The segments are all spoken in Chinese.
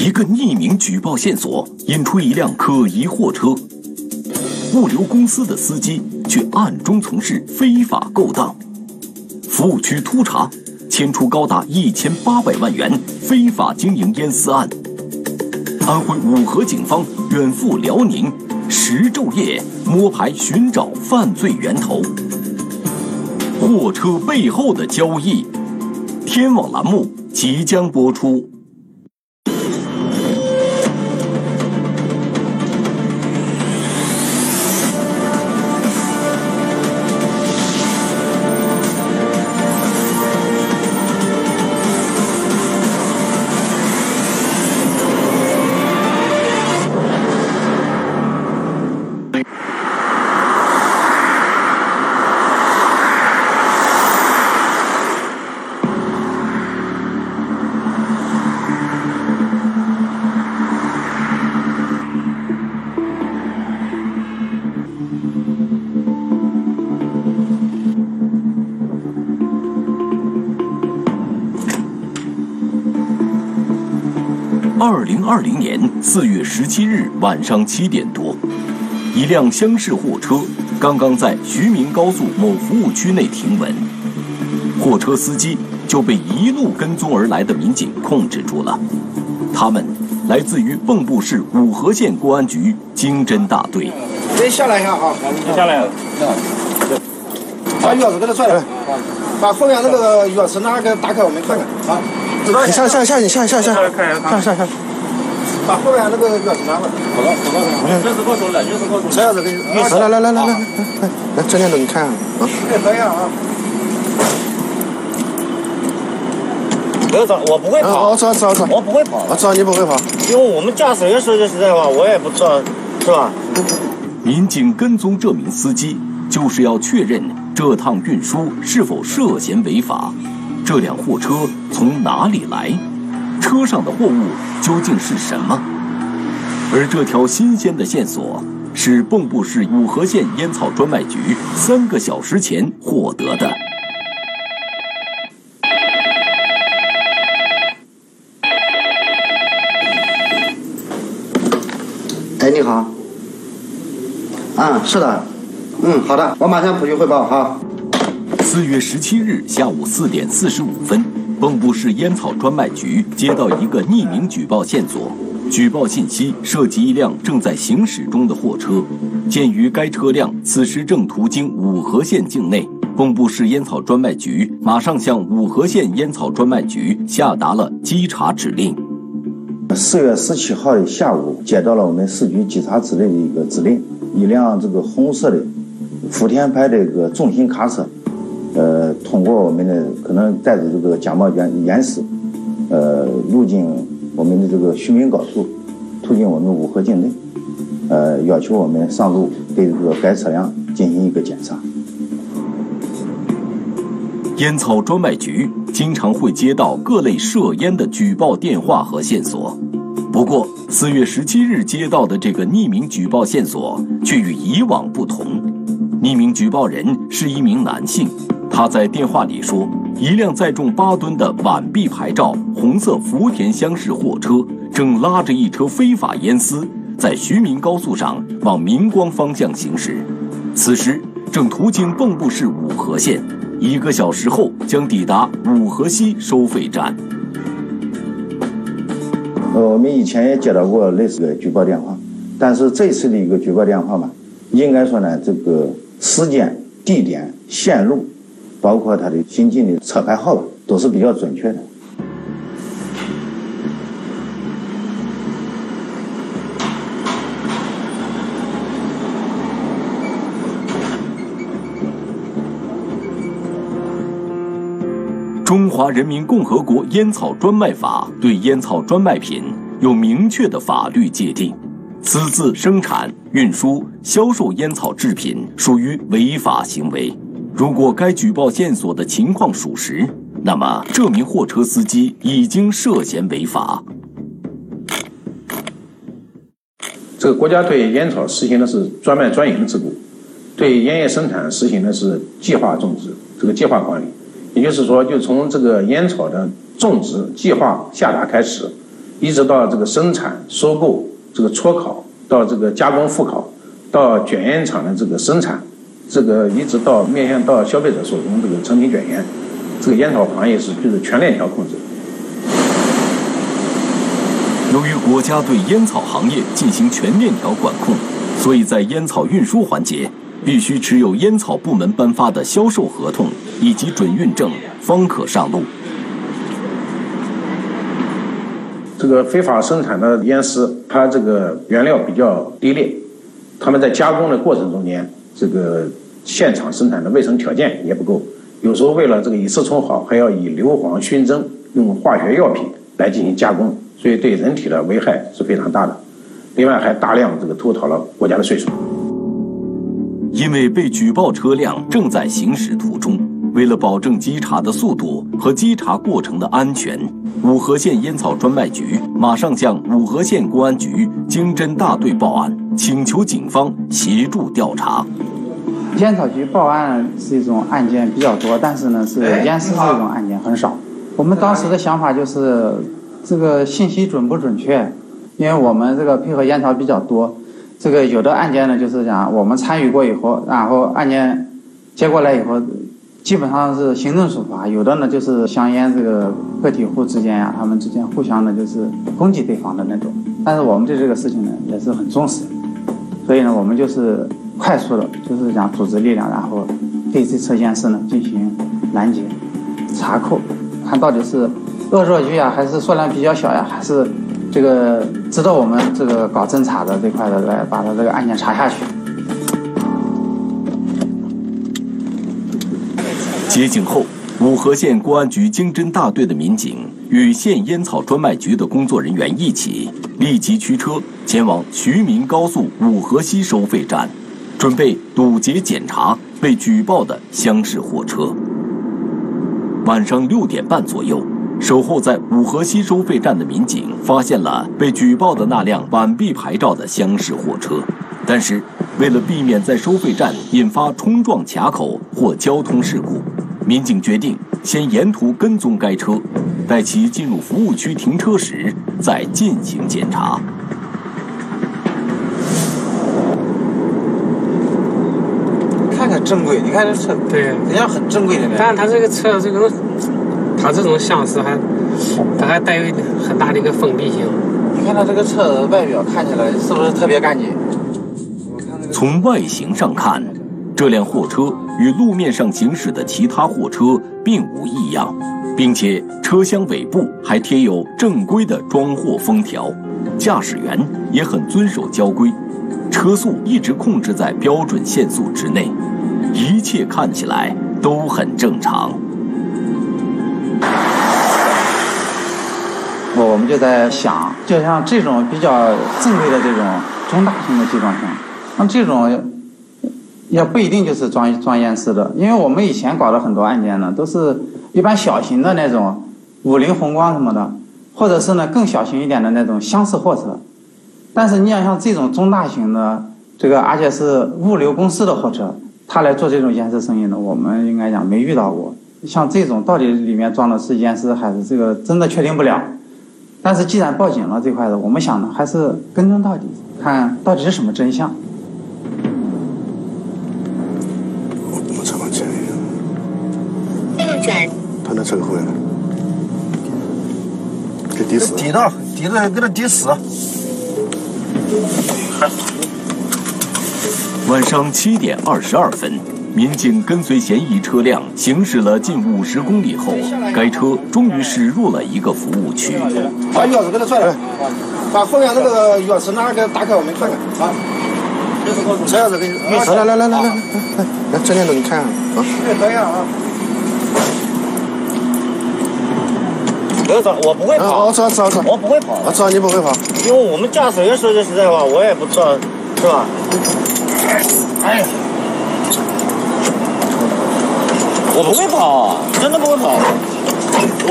一个匿名举报线索引出一辆可疑货车，物流公司的司机却暗中从事非法勾当。服务区突查，牵出高达一千八百万元非法经营烟丝案。安徽五河警方远赴辽宁，十昼夜摸排寻找犯罪源头。货车背后的交易，天网栏目即将播出。四月十七日晚上七点多，一辆厢式货车刚刚在徐明高速某服务区内停稳，货车司机就被一路跟踪而来的民警控制住了。他们来自于蚌埠市五河县公安局经侦大队。先下来一下啊，下来了。把钥匙给他拽来，把后面那个钥匙拿给打开，我们看看啊。你下下下你下下下下下下下，把后面那个钥匙拿过来。好了好了，钥匙告诉了，钥匙告诉车钥匙给你。来来来来来来来来，这件都你看啊。哎，等一下啊。不要找，我不会跑。我知道知道知道。我不会跑。我知道你不会跑，因为我们驾驶员说句实在话，我也不知道，是吧？民警跟踪这名司机，就是要确认这趟运输是否涉嫌违法。这辆货车从哪里来？车上的货物究竟是什么？而这条新鲜的线索是蚌埠市五河县烟草专卖局三个小时前获得的。哎，你好。嗯，是的。嗯，好的，我马上普去汇报哈。四月十七日下午四点四十五分，蚌埠市烟草专卖局接到一个匿名举报线索，举报信息涉及一辆正在行驶中的货车。鉴于该车辆此时正途经五河县境内，蚌埠市烟草专卖局马上向五河县烟草专卖局下达了稽查指令。四月十七号的下午，接到了我们市局稽查支队的一个指令，一辆这个红色的福田牌的一个重型卡车。呃，通过我们的可能带着这个假冒原原始，呃，入境我们的这个徐明高速，途经我们五河境内，呃，要求我们上路对这个该车辆进行一个检查。烟草专卖局经常会接到各类涉烟的举报电话和线索，不过四月十七日接到的这个匿名举报线索却与以往不同。匿名举报人是一名男性。他在电话里说，一辆载重八吨的皖 B 牌照红色福田厢式货车正拉着一车非法烟丝，在徐明高速上往明光方向行驶，此时正途经蚌埠市五河县，一个小时后将抵达五河西收费站。呃，我们以前也接到过类似的举报电话，但是这次的一个举报电话嘛，应该说呢，这个时间、地点、线路。包括他的新进的车牌号都是比较准确的。中华人民共和国烟草专卖法对烟草专卖品有明确的法律界定，私自生产、运输、销售烟草制品属于违法行为。如果该举报线索的情况属实，那么这名货车司机已经涉嫌违法。这个国家对烟草实行的是专卖专营制度，对烟叶生产实行的是计划种植，这个计划管理。也就是说，就从这个烟草的种植计划下达开始，一直到这个生产、收购、这个搓烤，到这个加工复烤，到卷烟厂的这个生产，这个一直到面向到消费者手中这个成品卷烟，这个烟草行业是就是全链条控制。由于国家对烟草行业进行全链条管控，所以在烟草运输环节，必须持有烟草部门颁发的销售合同以及准运证，方可上路。这个非法生产的烟丝，它这个原料比较低劣，他们在加工的过程中间，这个现场生产的卫生条件也不够，有时候为了这个以次充好，还要以硫磺熏蒸，用化学药品来进行加工。所以对人体的危害是非常大的，另外还大量这个偷逃了国家的税收。因为被举报车辆正在行驶途中，为了保证稽查的速度和稽查过程的安全，五河县烟草专卖局马上向五河县公安局经侦大队报案，请求警方协助调查。烟草局报案是一种案件比较多，但是呢，是烟丝这种案件很少。我们当时的想法就是。这个信息准不准确？因为我们这个配合烟草比较多，这个有的案件呢，就是讲我们参与过以后，然后案件接过来以后，基本上是行政处罚；有的呢，就是香烟这个个体户之间呀，他们之间互相的就是攻击对方的那种。但是我们对这个事情呢，也是很重视，所以呢，我们就是快速的，就是讲组织力量，然后对这车间室呢进行拦截、查扣，看到底是。恶作剧呀，还是数量比较小呀，还是这个值得我们这个搞侦查的这块的来把他这个案件查下去。接警后，五河县公安局经侦大队的民警与县烟草专卖局的工作人员一起，立即驱车前往徐明高速五河西收费站，准备堵截检查被举报的厢式货车。晚上六点半左右。守候在五河西收费站的民警发现了被举报的那辆晚 B 牌照的厢式货车，但是为了避免在收费站引发冲撞卡口或交通事故，民警决定先沿途跟踪该车，待其进入服务区停车时再进行检查。看看正规，你看这车，对，人家很正规的。但是他这个车这个。它这种相似还，它还带有很大的一个封闭性。你看它这个车外表看起来是不是特别干净？从外形上看，这辆货车与路面上行驶的其他货车并无异样，并且车厢尾部还贴有正规的装货封条，驾驶员也很遵守交规，车速一直控制在标准限速之内，一切看起来都很正常。我们就在想，就像这种比较正规的这种中大型的集装箱，那这种也不一定就是装装烟丝的，因为我们以前搞的很多案件呢，都是一般小型的那种五菱宏光什么的，或者是呢更小型一点的那种厢式货车。但是你要像这种中大型的这个，而且是物流公司的货车，他来做这种烟丝生意呢，我们应该讲没遇到过。像这种到底里面装的是烟丝还是这个，真的确定不了。但是既然报警了这块的，我们想呢，还是跟踪到底，看到底是什么真相。他那车回来了。给抵死。抵到，抵到，给他抵死。晚上七点二十二分。民警跟随嫌疑车辆行驶了近五十公里后，该车终于驶入了一个服务区。把钥匙给他拽来，把后面那个钥匙拿给他打开，我们看看啊。车钥匙给你。来来来来来来来，来这电动你看看啊。可以啊。不要找，我不会跑。我知道知道知道。我不会跑。我知道你不会跑。因为我们驾驶员说句实在话，我也不知道，是吧？哎。我不会跑，真的不会跑，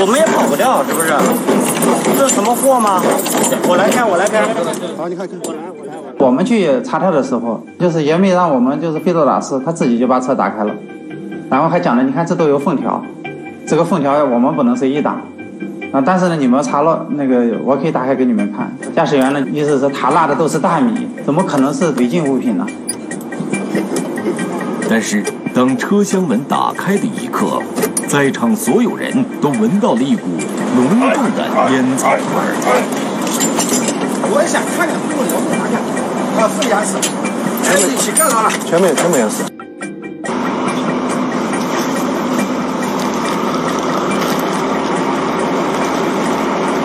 我们也跑不掉，是不是？这是什么货吗？我来开，我来开。好，你看看。我来。我们去查车的时候，就是也没让我们就是费多打事，他自己就把车打开了，然后还讲了，你看这都有封条，这个封条我们不能随意打，啊，但是呢，你们查了那个，我可以打开给你们看。驾驶员的意思是，他拉的都是大米，怎么可能是违禁物品呢？但是，当车厢门打开的一刻，在场所有人都闻到了一股浓重的烟草味儿。我也想看看，我我看看，啊，副驾驶，全部一起干啥了？全部全部也是。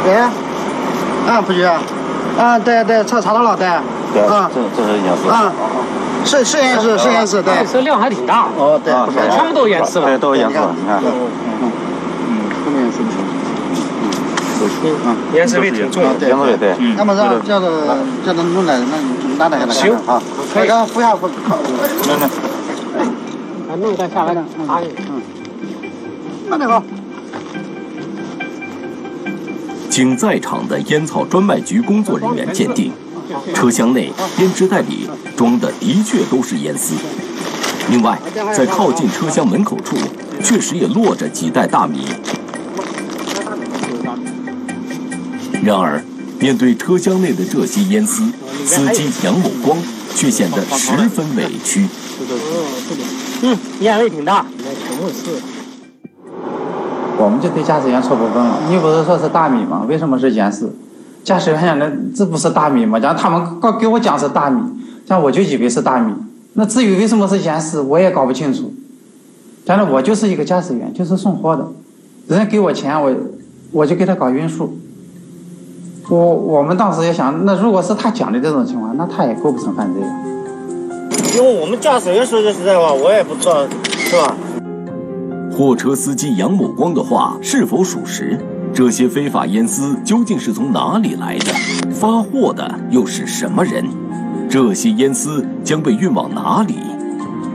喂，啊，不局，啊，对对，查查到了，对，对，啊，这这是烟丝。啊，是是烟丝，是烟丝，对。这量还挺大。哦，对，全部都烟丝了。对，都是烟丝，你看。嗯，后面是不是？嗯，颜色味挺重。颜色味对。那么让叫他叫他弄来，那拿来给他看看啊。可以。让扶下扶。来来。哎，弄一下下来的。啊，嗯。慢点好。经在场的烟草专卖局工作人员鉴定，车厢内编织袋里装的的确都是烟丝。另外，在靠近车厢门口处，确实也落着几袋大米。然而，面对车厢内的这些烟丝，司机杨某光却显得十分委屈。嗯，烟味挺大。全部是。我们就对驾驶员错不分了。你不是说是大米吗？为什么是烟丝？驾驶员讲的这不是大米吗？讲他们告给我讲是大米，像我就以为是大米。那至于为什么是烟丝，我也搞不清楚。反正我就是一个驾驶员，就是送货的，人家给我钱，我我就给他搞运输。我我们当时也想，那如果是他讲的这种情况，那他也构不成犯罪。因为我们驾驶员说句实在话，我也不知道，是吧？货车司机杨某光的话是否属实？这些非法烟丝究竟是从哪里来的？发货的又是什么人？这些烟丝将被运往哪里？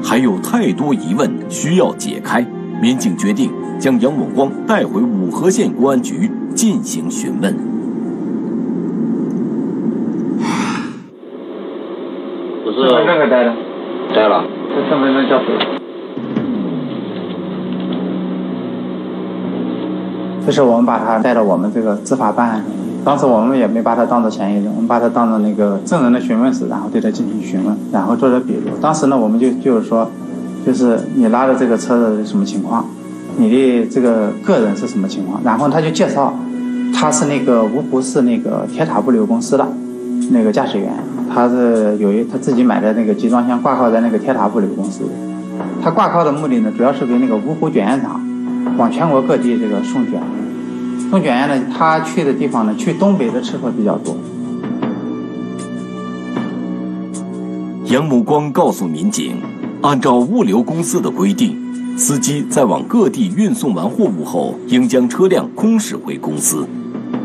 还有太多疑问需要解开。民警决定将杨某光带回五河县公安局进行询问。不是身份证给带了，带了。这身份证叫谁？就是我们把他带到我们这个执法办案，当时我们也没把他当做嫌疑人，我们把他当做那个证人的询问室，然后对他进行询问，然后做着笔录。当时呢，我们就就是说，就是你拉的这个车子什么情况，你的这个个人是什么情况，然后他就介绍，他是那个芜湖市那个铁塔物流公司的那个驾驶员，他是有一他自己买的那个集装箱挂靠在那个铁塔物流公司，他挂靠的目的呢，主要是给那个芜湖卷烟厂往全国各地这个送卷。送卷烟呢，他去的地方呢，去东北的吃客比较多。杨某光告诉民警，按照物流公司的规定，司机在往各地运送完货物后，应将车辆空驶回公司。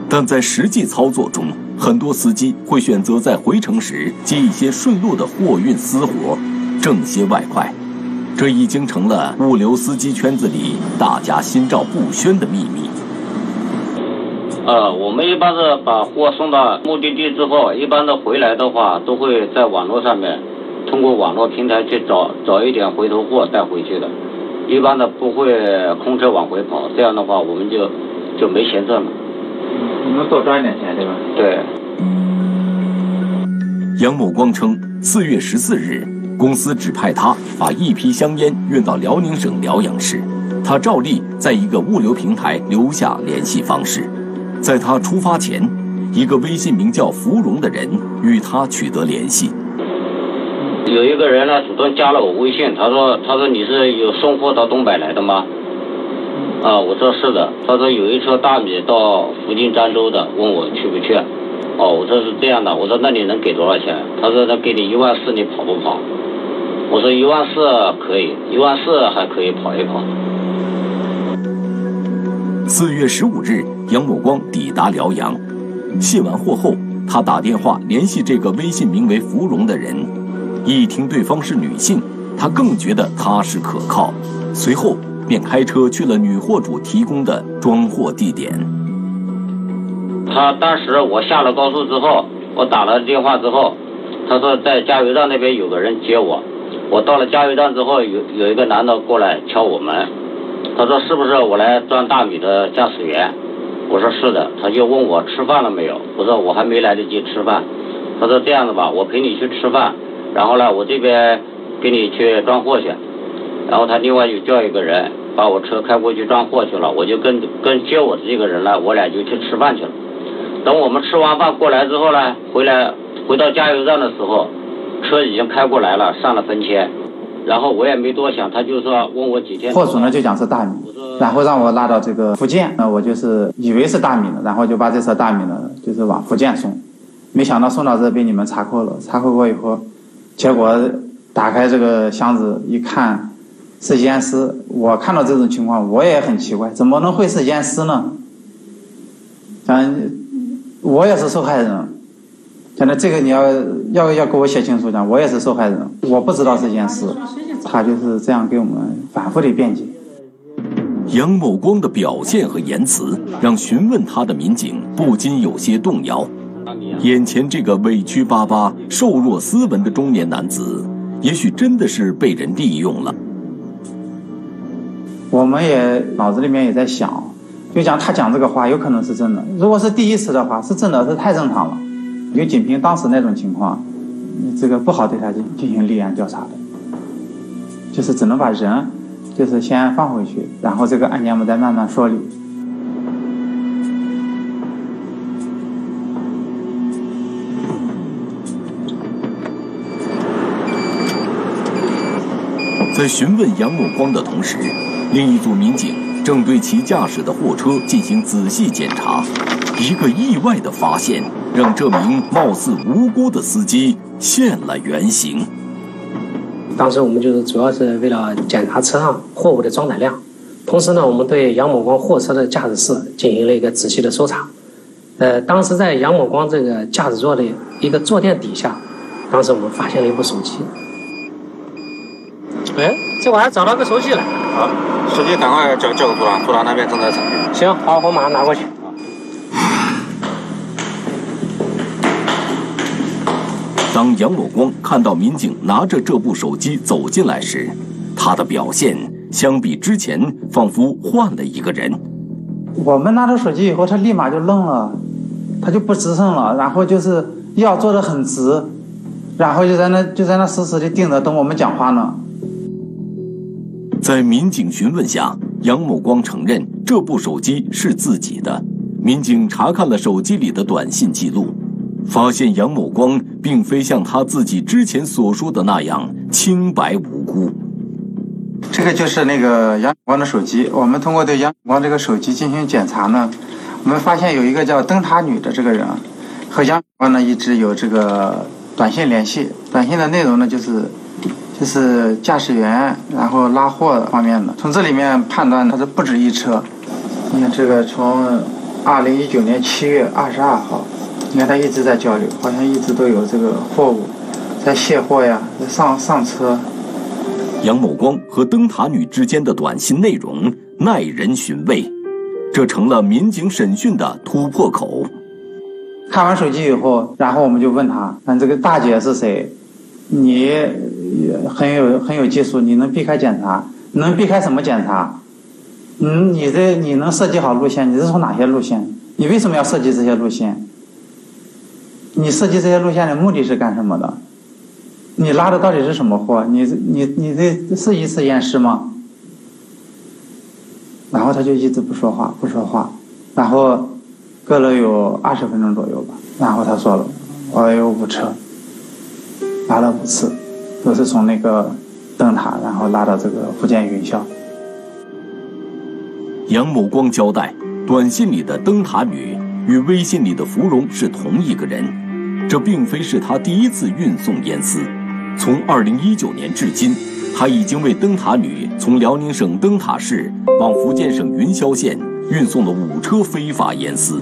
但在实际操作中，很多司机会选择在回程时接一些顺路的货运私活，挣些外快。这已经成了物流司机圈子里大家心照不宣的秘密。呃，我们一般是把货送到目的地之后，一般的回来的话，都会在网络上面，通过网络平台去找找一点回头货带回去的，一般的不会空车往回跑，这样的话我们就就没钱赚了。你们多赚一点钱对吧？对。杨某光称，四月十四日，公司指派他把一批香烟运到辽宁省辽阳市，他照例在一个物流平台留下联系方式。在他出发前，一个微信名叫芙蓉的人与他取得联系。有一个人呢主动加了我微信，他说：“他说你是有送货到东北来的吗？”啊，我说是的。他说有一车大米到福建漳州的，问我去不去？哦，我说是这样的。我说那你能给多少钱？他说他给你一万四，你跑不跑？我说一万四可以，一万四还可以跑一跑。四月十五日，杨某光抵达辽阳，卸完货后，他打电话联系这个微信名为芙蓉的人。一听对方是女性，他更觉得踏实可靠，随后便开车去了女货主提供的装货地点。他当时我下了高速之后，我打了电话之后，他说在加油站那边有个人接我。我到了加油站之后，有有一个男的过来敲我门。他说：“是不是我来装大米的驾驶员？”我说是的，他就问我吃饭了没有，我说我还没来得及吃饭。他说这样子吧，我陪你去吃饭，然后呢，我这边给你去装货去。然后他另外又叫一个人把我车开过去装货去了，我就跟跟接我的这个人呢，我俩就去吃饭去了。等我们吃完饭过来之后呢，回来回到加油站的时候，车已经开过来了，上了分签。然后我也没多想，他就说问我几天。货主呢就讲是大米，然后让我拉到这个福建，那我就是以为是大米了，然后就把这车大米呢就是往福建送，没想到送到这被你们查扣了，查扣过以后，结果打开这个箱子一看是烟丝，我看到这种情况我也很奇怪，怎么能会是烟丝呢？嗯，我也是受害人。现在这个你要要要给我写清楚讲，我也是受害人，我不知道这件事，他就是这样给我们反复的辩解。杨某光的表现和言辞让询问他的民警不禁有些动摇。眼前这个委屈巴巴、瘦弱斯文的中年男子，也许真的是被人利用了。我们也脑子里面也在想，就讲他讲这个话有可能是真的，如果是第一次的话，是真的是太正常了。因为仅凭当时那种情况，这个不好对他进进行立案调查的，就是只能把人，就是先放回去，然后这个案件我们再慢慢说理。在询问杨某光的同时，另一组民警正对其驾驶的货车进行仔细检查。一个意外的发现。让这名貌似无辜的司机现了原形。当时我们就是主要是为了检查车上货物的装载量，同时呢，我们对杨某光货车的驾驶室进行了一个仔细的搜查。呃，当时在杨某光这个驾驶座的一个坐垫底下，当时我们发现了一部手机。哎，这我还找到个手机了。好，手机赶快交交给组长，组长那边正在查。行，好，我马上拿过去。当杨某光看到民警拿着这部手机走进来时，他的表现相比之前仿佛换了一个人。我们拿着手机以后，他立马就愣了，他就不吱声了，然后就是腰坐得很直，然后就在那就在那死死地盯着等我们讲话呢。在民警询问下，杨某光承认这部手机是自己的。民警查看了手机里的短信记录。发现杨某光并非像他自己之前所说的那样清白无辜。这个就是那个杨某光的手机。我们通过对杨某光这个手机进行检查呢，我们发现有一个叫灯塔女的这个人，和杨某光呢一直有这个短信联系。短信的内容呢就是就是驾驶员然后拉货方面的。从这里面判断他是不止一车。你看这个从二零一九年七月二十二号。你看他一直在交流，好像一直都有这个货物在卸货呀，在上上车。杨某光和灯塔女之间的短信内容耐人寻味，这成了民警审讯的突破口。看完手机以后，然后我们就问他：“看这个大姐是谁？你很有很有技术，你能避开检查？能避开什么检查？嗯，你这你能设计好路线？你是从哪些路线？你为什么要设计这些路线？”你设计这些路线的目的是干什么的？你拉的到底是什么货？你你你这是一次验尸吗？然后他就一直不说话，不说话，然后隔了有二十分钟左右吧，然后他说了：“我有五车，拉了五次，都是从那个灯塔，然后拉到这个福建云霄。”杨某光交代，短信里的灯塔女与微信里的芙蓉是同一个人。这并非是他第一次运送烟丝，从2019年至今，他已经为灯塔女从辽宁省灯塔市往福建省云霄县运送了五车非法烟丝。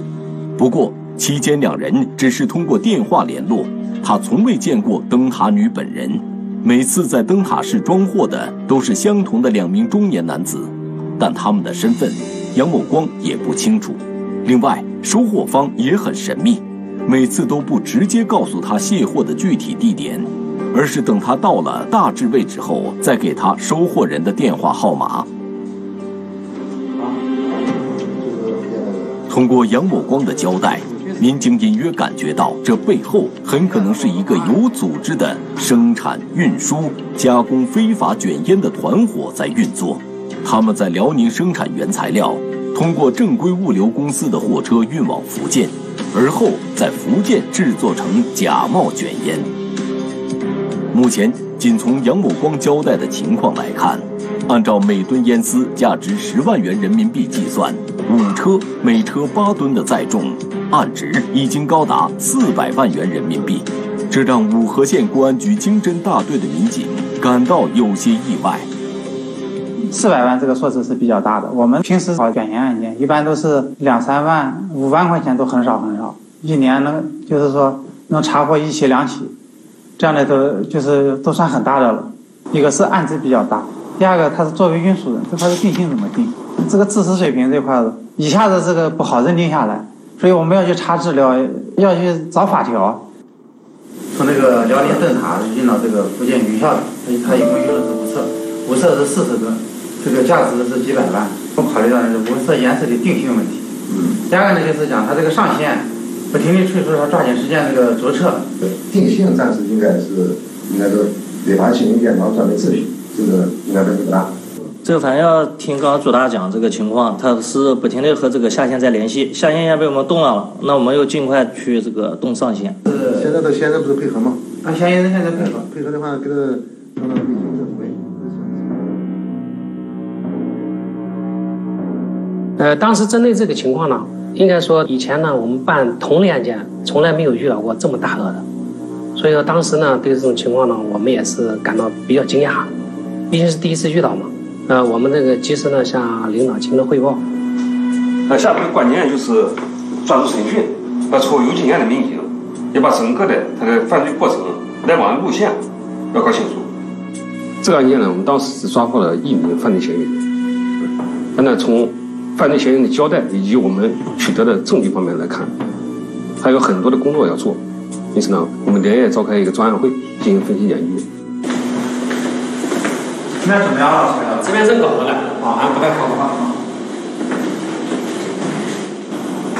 不过期间两人只是通过电话联络，他从未见过灯塔女本人。每次在灯塔市装货的都是相同的两名中年男子，但他们的身份，杨某光也不清楚。另外，收货方也很神秘。每次都不直接告诉他卸货的具体地点，而是等他到了大致位置后，再给他收货人的电话号码。通过杨某光的交代，民警隐约感觉到这背后很可能是一个有组织的生产、运输、加工非法卷烟的团伙在运作。他们在辽宁生产原材料，通过正规物流公司的货车运往福建，而后在福建制作成假冒卷烟。目前，仅从杨某光交代的情况来看，按照每吨烟丝价值十万元人民币计算，五车每车八吨的载重，案值已经高达四百万元人民币，这让五河县公安局经侦大队的民警感到有些意外。四百万这个数字是比较大的，我们平时跑卷烟案件，一般都是两三万、五万块钱都很少很少，一年能就是说能查获一起两起，这样的都就是都算很大的了。一个是案子比较大，第二个他是作为运输人，这块的定性怎么定？这个知识水平这块子一下子这个不好认定下来，所以我们要去查资料，要去找法条。从那个辽宁灯塔运到这个福建云校的，他他一共运了是五车，五车是四十吨。这个价值是几百万，我考虑到是无色颜色的定性问题。嗯。第二个呢，就是讲它这个上线，不停地催促他抓紧时间这个注册。定性暂时应该是应该是违反信用电脑专门秩序，这个应该问题不大。这个反正要听刚刚朱大讲这个情况，他是不停地和这个下线在联系，下线也被我们动了，那我们又尽快去这个动上线。是。现在的现在不是配合吗？啊，嫌疑人现在配合，配合的话给他让他微信呃，当时针对这个情况呢，应该说以前呢，我们办同类案件从来没有遇到过这么大额的，所以说当时呢，对这种情况呢，我们也是感到比较惊讶，毕竟是第一次遇到嘛。呃，我们这个及时呢向领导进行了汇报。那下面的关键就是抓住审讯，要抽有经验的民警，要把整个的他的犯罪过程、来往路线要搞清楚。这个案件呢，我们当时只抓获了一名犯罪嫌疑人，但呢从犯罪嫌疑人的交代以及我们取得的证据方面来看，还有很多的工作要做，因此呢，我们连夜召开一个专案会进行分析研究。这边怎么样了？这边正搞着呢，啊，不太好的话。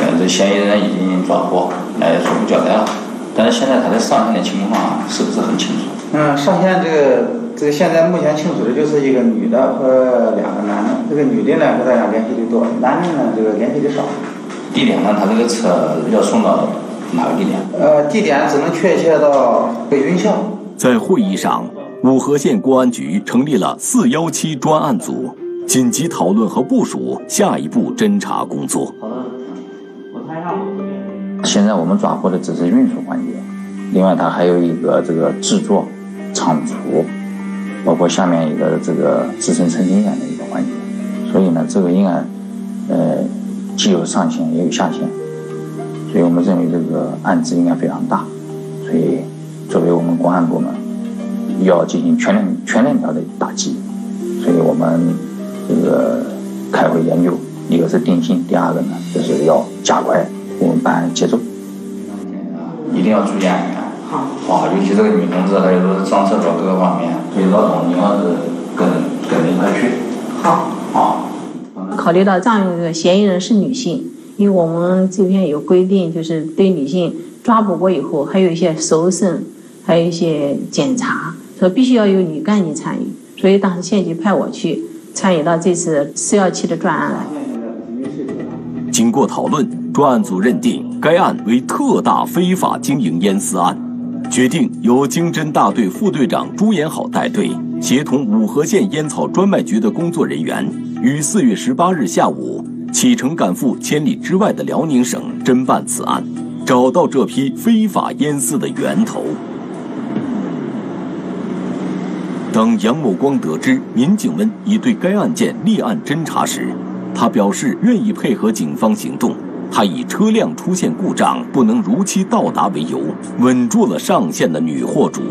呃，这嫌疑人已经抓获，来初步交代了，但是现在他的上线的情况是不是很清楚？嗯，上线这个。这个现在目前清楚的就是一个女的和两个男的。这个女的呢和大家联系的多，男的呢这个联系的少。地点呢？他这个车要送到哪个地点？呃，地点只能确切到北云校。在会议上，五河县公安局成立了四幺七专案组，紧急讨论和部署下一步侦查工作。好的，我看一下。现在我们抓获的只是运输环节，另外它还有一个这个制作、仓储。包括下面一个这个自身成经验的一个环节，所以呢，这个应该，呃，既有上限也有下限，所以我们认为这个案子应该非常大，所以作为我们公安部门，要进行全链全链条的打击，所以我们这个开会研究，一个是定性，第二个呢就是要加快我们办案节奏，一定要注意安全。啊，尤其这个女同志，还有说是上厕所各个方面，所以老总你要是跟跟着一块去。好。啊。考虑到这样一个嫌疑人是女性，因为我们这边有规定，就是对女性抓捕过以后，还有一些搜身，还有一些检查，说必须要有女干警参与，所以当时县局派我去参与到这次四幺七的专案来。经过讨论，专案组认定该案为特大非法经营烟丝案。决定由经侦大队副队长朱延好带队，协同五河县烟草专卖局的工作人员，于四月十八日下午启程赶赴千里之外的辽宁省侦办此案，找到这批非法烟丝的源头。当杨某光得知民警们已对该案件立案侦查时，他表示愿意配合警方行动。他以车辆出现故障不能如期到达为由，稳住了上线的女货主。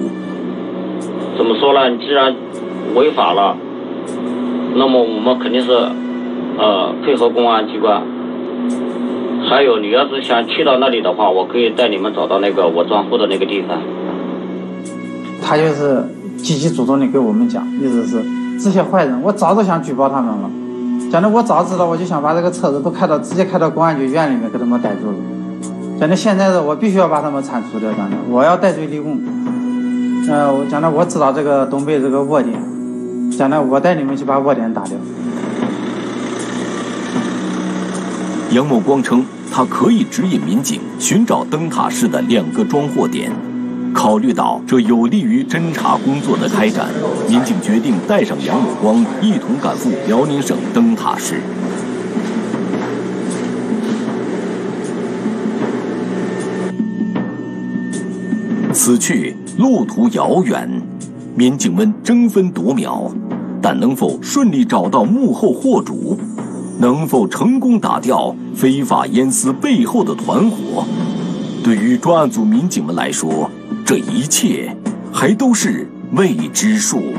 怎么说呢？你既然违法了，那么我们肯定是呃配合公安机关。还有，你要是想去到那里的话，我可以带你们找到那个我装货的那个地方。他就是积极主动的给我们讲，意思是这些坏人，我早都想举报他们了，讲的我早知道，我就想把这个车子都开到直接开到公安局院里面给他们逮住了。讲的现在的我必须要把他们铲除掉，讲的我要戴罪立功。呃，我讲的我知道这个东北这个窝点，讲的我带你们去把窝点打掉。杨某光称，他可以指引民警寻找灯塔市的两个装货点。考虑到这有利于侦查工作的开展，民警决定带上杨某光一同赶赴辽宁省灯塔市。此去路途遥远，民警们争分夺秒，但能否顺利找到幕后货主，能否成功打掉非法烟丝背后的团伙，对于专案组民警们来说，这一切还都是未知数。